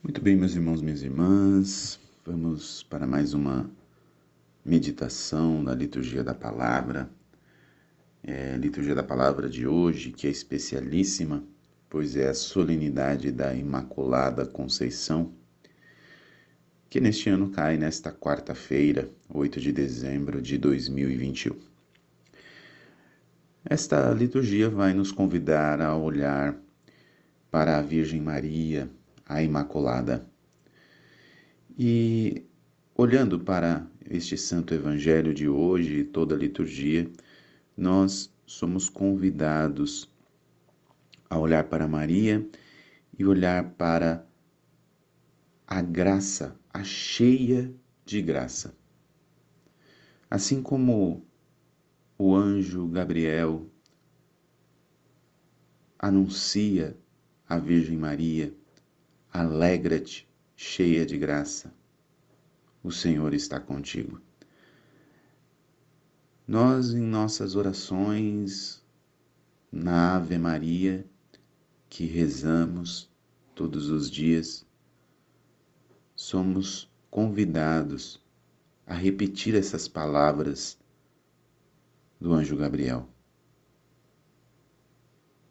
Muito bem, meus irmãos, minhas irmãs, vamos para mais uma meditação da liturgia da palavra. É, liturgia da palavra de hoje, que é especialíssima, pois é a solenidade da Imaculada Conceição, que neste ano cai nesta quarta-feira, 8 de dezembro de 2021. Esta liturgia vai nos convidar a olhar para a Virgem Maria, a Imaculada. E olhando para este Santo Evangelho de hoje e toda a liturgia, nós somos convidados a olhar para Maria e olhar para a graça, a cheia de graça. Assim como o anjo Gabriel anuncia a Virgem Maria Alegra-te, cheia de graça. O Senhor está contigo. Nós, em nossas orações, na Ave Maria, que rezamos todos os dias, somos convidados a repetir essas palavras do anjo Gabriel.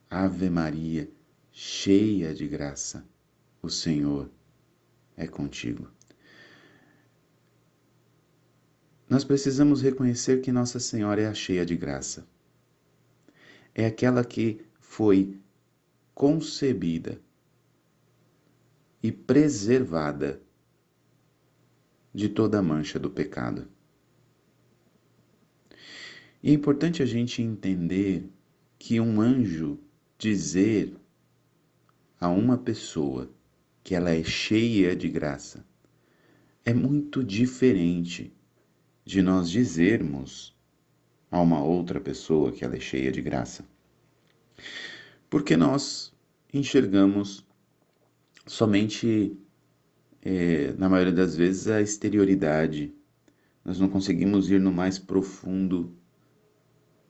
Ave Maria, cheia de graça o Senhor é contigo. Nós precisamos reconhecer que Nossa Senhora é a cheia de graça. É aquela que foi concebida e preservada de toda a mancha do pecado. E é importante a gente entender que um anjo dizer a uma pessoa que ela é cheia de graça. É muito diferente de nós dizermos a uma outra pessoa que ela é cheia de graça. Porque nós enxergamos somente, é, na maioria das vezes, a exterioridade. Nós não conseguimos ir no mais profundo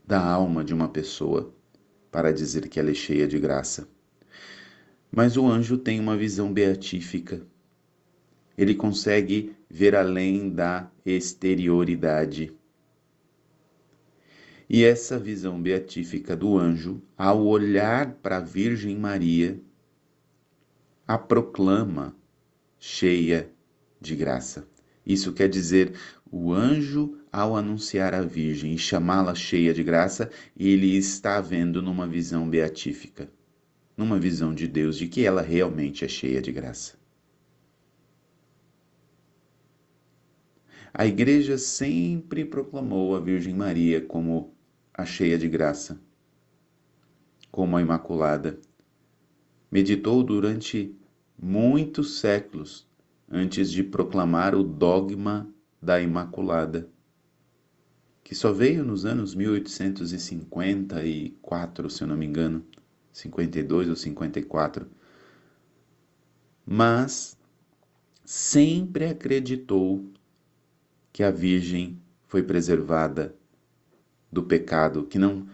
da alma de uma pessoa para dizer que ela é cheia de graça. Mas o anjo tem uma visão beatífica. Ele consegue ver além da exterioridade. E essa visão beatífica do anjo, ao olhar para a Virgem Maria, a proclama cheia de graça. Isso quer dizer, o anjo, ao anunciar a Virgem e chamá-la cheia de graça, ele está vendo numa visão beatífica numa visão de Deus de que ela realmente é cheia de graça. A Igreja sempre proclamou a Virgem Maria como a cheia de graça, como a Imaculada. Meditou durante muitos séculos antes de proclamar o dogma da Imaculada, que só veio nos anos 1854, se eu não me engano, 52 ou 54, mas sempre acreditou que a Virgem foi preservada do pecado, que não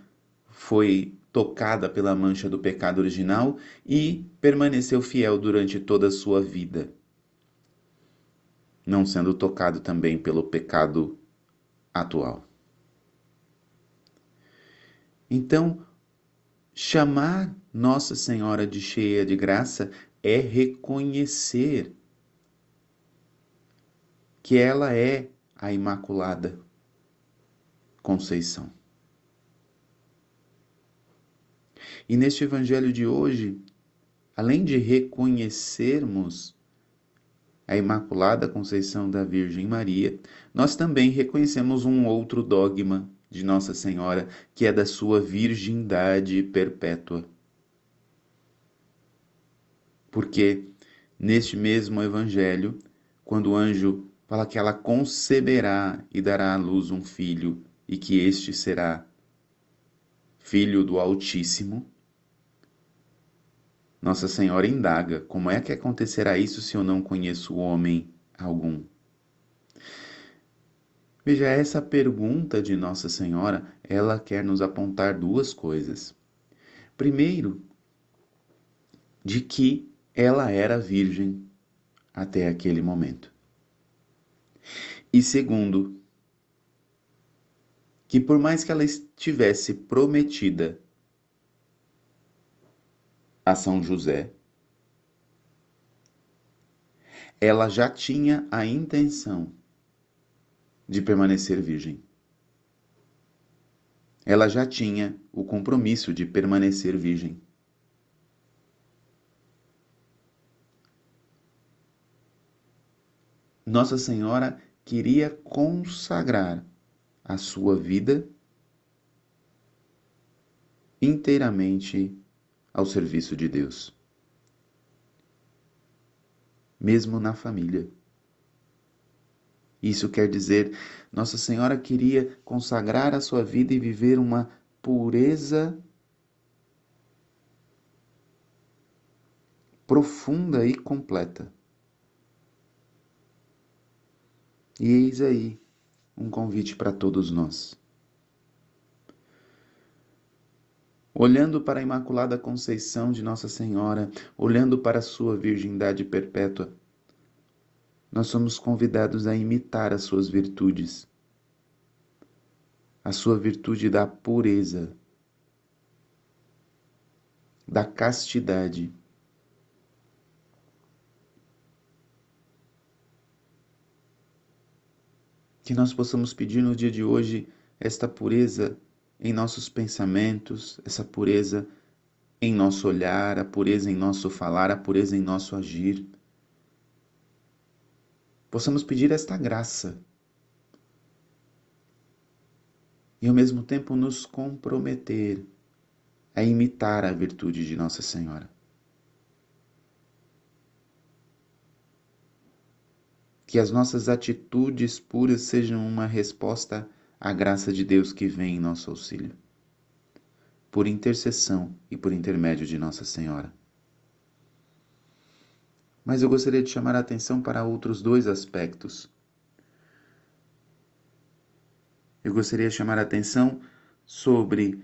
foi tocada pela mancha do pecado original e permaneceu fiel durante toda a sua vida, não sendo tocado também pelo pecado atual. Então, Chamar Nossa Senhora de cheia de graça é reconhecer que ela é a Imaculada Conceição. E neste Evangelho de hoje, além de reconhecermos a Imaculada Conceição da Virgem Maria, nós também reconhecemos um outro dogma de Nossa Senhora, que é da sua virgindade perpétua. Porque neste mesmo evangelho, quando o anjo fala que ela conceberá e dará à luz um filho e que este será filho do Altíssimo, Nossa Senhora indaga: como é que acontecerá isso se eu não conheço homem algum? Veja, essa pergunta de Nossa Senhora, ela quer nos apontar duas coisas. Primeiro, de que ela era virgem até aquele momento. E segundo, que por mais que ela estivesse prometida a São José, ela já tinha a intenção de permanecer virgem. Ela já tinha o compromisso de permanecer virgem. Nossa Senhora queria consagrar a sua vida inteiramente ao serviço de Deus, mesmo na família. Isso quer dizer, Nossa Senhora queria consagrar a sua vida e viver uma pureza profunda e completa. E eis aí um convite para todos nós. Olhando para a Imaculada Conceição de Nossa Senhora, olhando para a sua virgindade perpétua, nós somos convidados a imitar as suas virtudes. A sua virtude da pureza, da castidade Que nós possamos pedir no dia de hoje esta pureza em nossos pensamentos, essa pureza em nosso olhar, a pureza em nosso falar, a pureza em nosso agir. Possamos pedir esta graça e ao mesmo tempo nos comprometer a imitar a virtude de Nossa Senhora. que as nossas atitudes puras sejam uma resposta à graça de Deus que vem em nosso auxílio, por intercessão e por intermédio de Nossa Senhora. Mas eu gostaria de chamar a atenção para outros dois aspectos. Eu gostaria de chamar a atenção sobre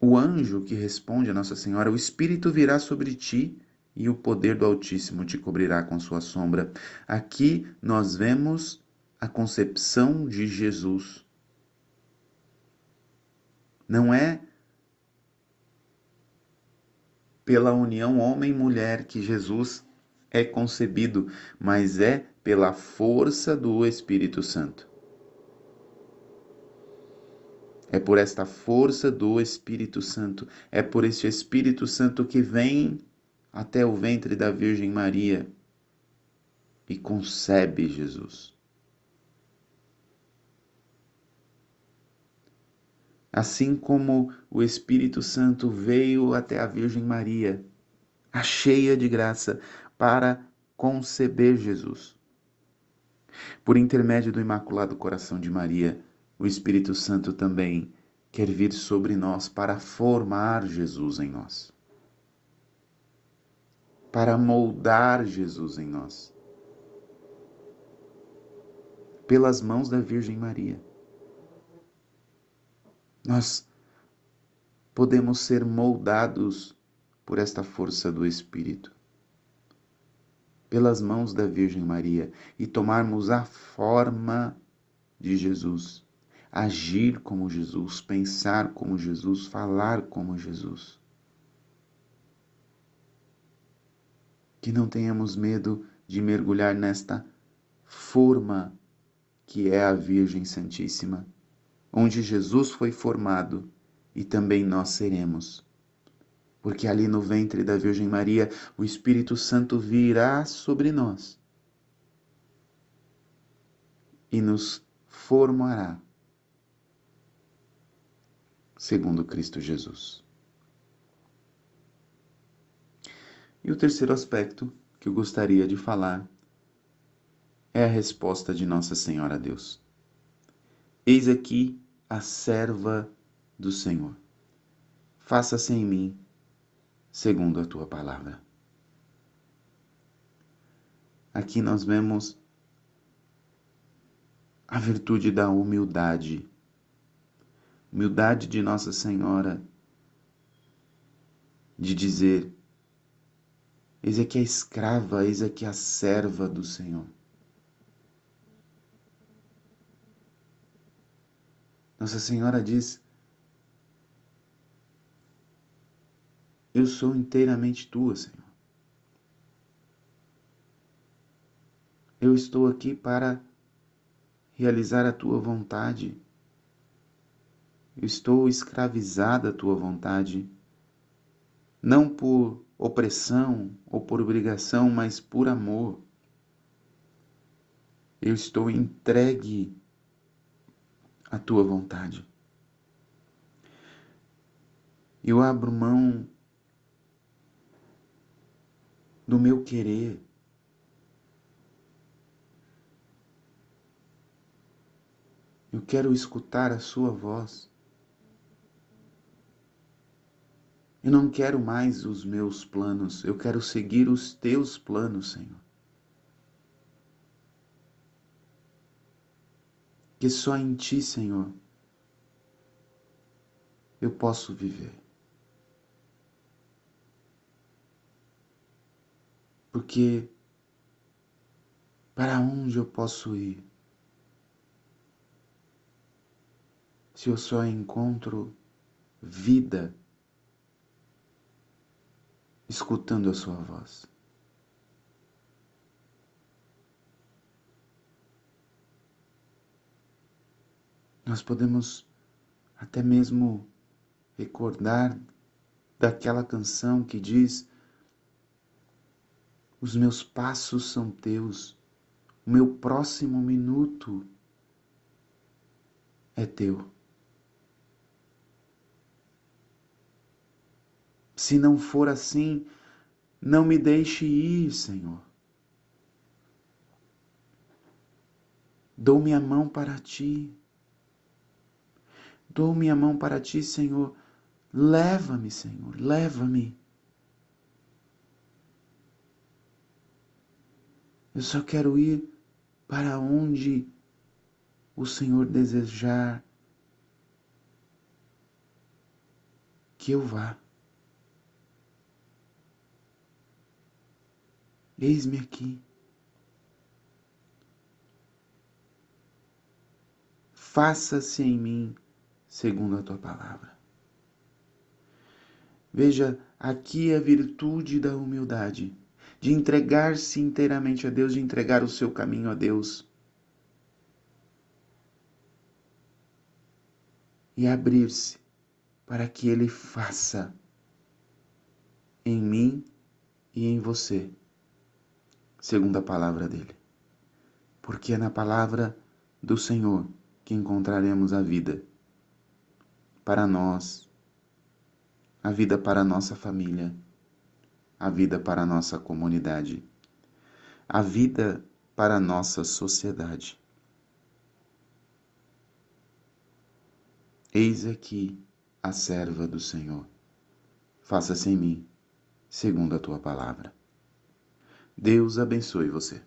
o anjo que responde a Nossa Senhora: O Espírito virá sobre ti e o poder do Altíssimo te cobrirá com sua sombra. Aqui nós vemos a concepção de Jesus. Não é pela união homem-mulher que Jesus é concebido, mas é pela força do Espírito Santo. É por esta força do Espírito Santo, é por este Espírito Santo que vem até o ventre da Virgem Maria e concebe Jesus. Assim como o Espírito Santo veio até a Virgem Maria, a cheia de graça, para conceber Jesus. Por intermédio do Imaculado Coração de Maria, o Espírito Santo também quer vir sobre nós para formar Jesus em nós para moldar Jesus em nós. Pelas mãos da Virgem Maria. Nós podemos ser moldados por esta força do Espírito. Pelas mãos da Virgem Maria e tomarmos a forma de Jesus, agir como Jesus, pensar como Jesus, falar como Jesus. que não tenhamos medo de mergulhar nesta forma que é a Virgem Santíssima, onde Jesus foi formado e também nós seremos. Porque ali no ventre da Virgem Maria o Espírito Santo virá sobre nós e nos formará segundo Cristo Jesus. E o terceiro aspecto que eu gostaria de falar é a resposta de Nossa Senhora a Deus. Eis aqui a serva do Senhor. Faça-se em mim segundo a tua palavra. Aqui nós vemos a virtude da humildade. Humildade de Nossa Senhora de dizer: Eis aqui a escrava, eis aqui a serva do Senhor. Nossa Senhora diz: Eu sou inteiramente tua, Senhor. Eu estou aqui para realizar a tua vontade. Eu estou escravizada à tua vontade, não por opressão ou por obrigação, mas por amor. Eu estou entregue à tua vontade. Eu abro mão do meu querer. Eu quero escutar a Sua voz. Eu não quero mais os meus planos, eu quero seguir os teus planos, Senhor. Que só em Ti, Senhor, eu posso viver. Porque para onde eu posso ir se eu só encontro vida escutando a Sua voz? Nós podemos até mesmo recordar daquela canção que diz os meus passos são teus, o meu próximo minuto é teu. Se não for assim, não me deixe ir, Senhor. Dou minha mão para ti. Dou minha mão para ti, Senhor. Leva-me, Senhor, leva-me. Eu só quero ir para onde o Senhor desejar que eu vá. Eis-me aqui. Faça-se em mim segundo a tua palavra. Veja, aqui a virtude da humildade de entregar-se inteiramente a Deus, de entregar o seu caminho a Deus. E abrir-se para que Ele faça em mim e em você, segundo a palavra dele. Porque é na palavra do Senhor que encontraremos a vida para nós, a vida para a nossa família a vida para a nossa comunidade, a vida para a nossa sociedade. Eis aqui a serva do Senhor. Faça-se em mim, segundo a tua palavra. Deus abençoe você.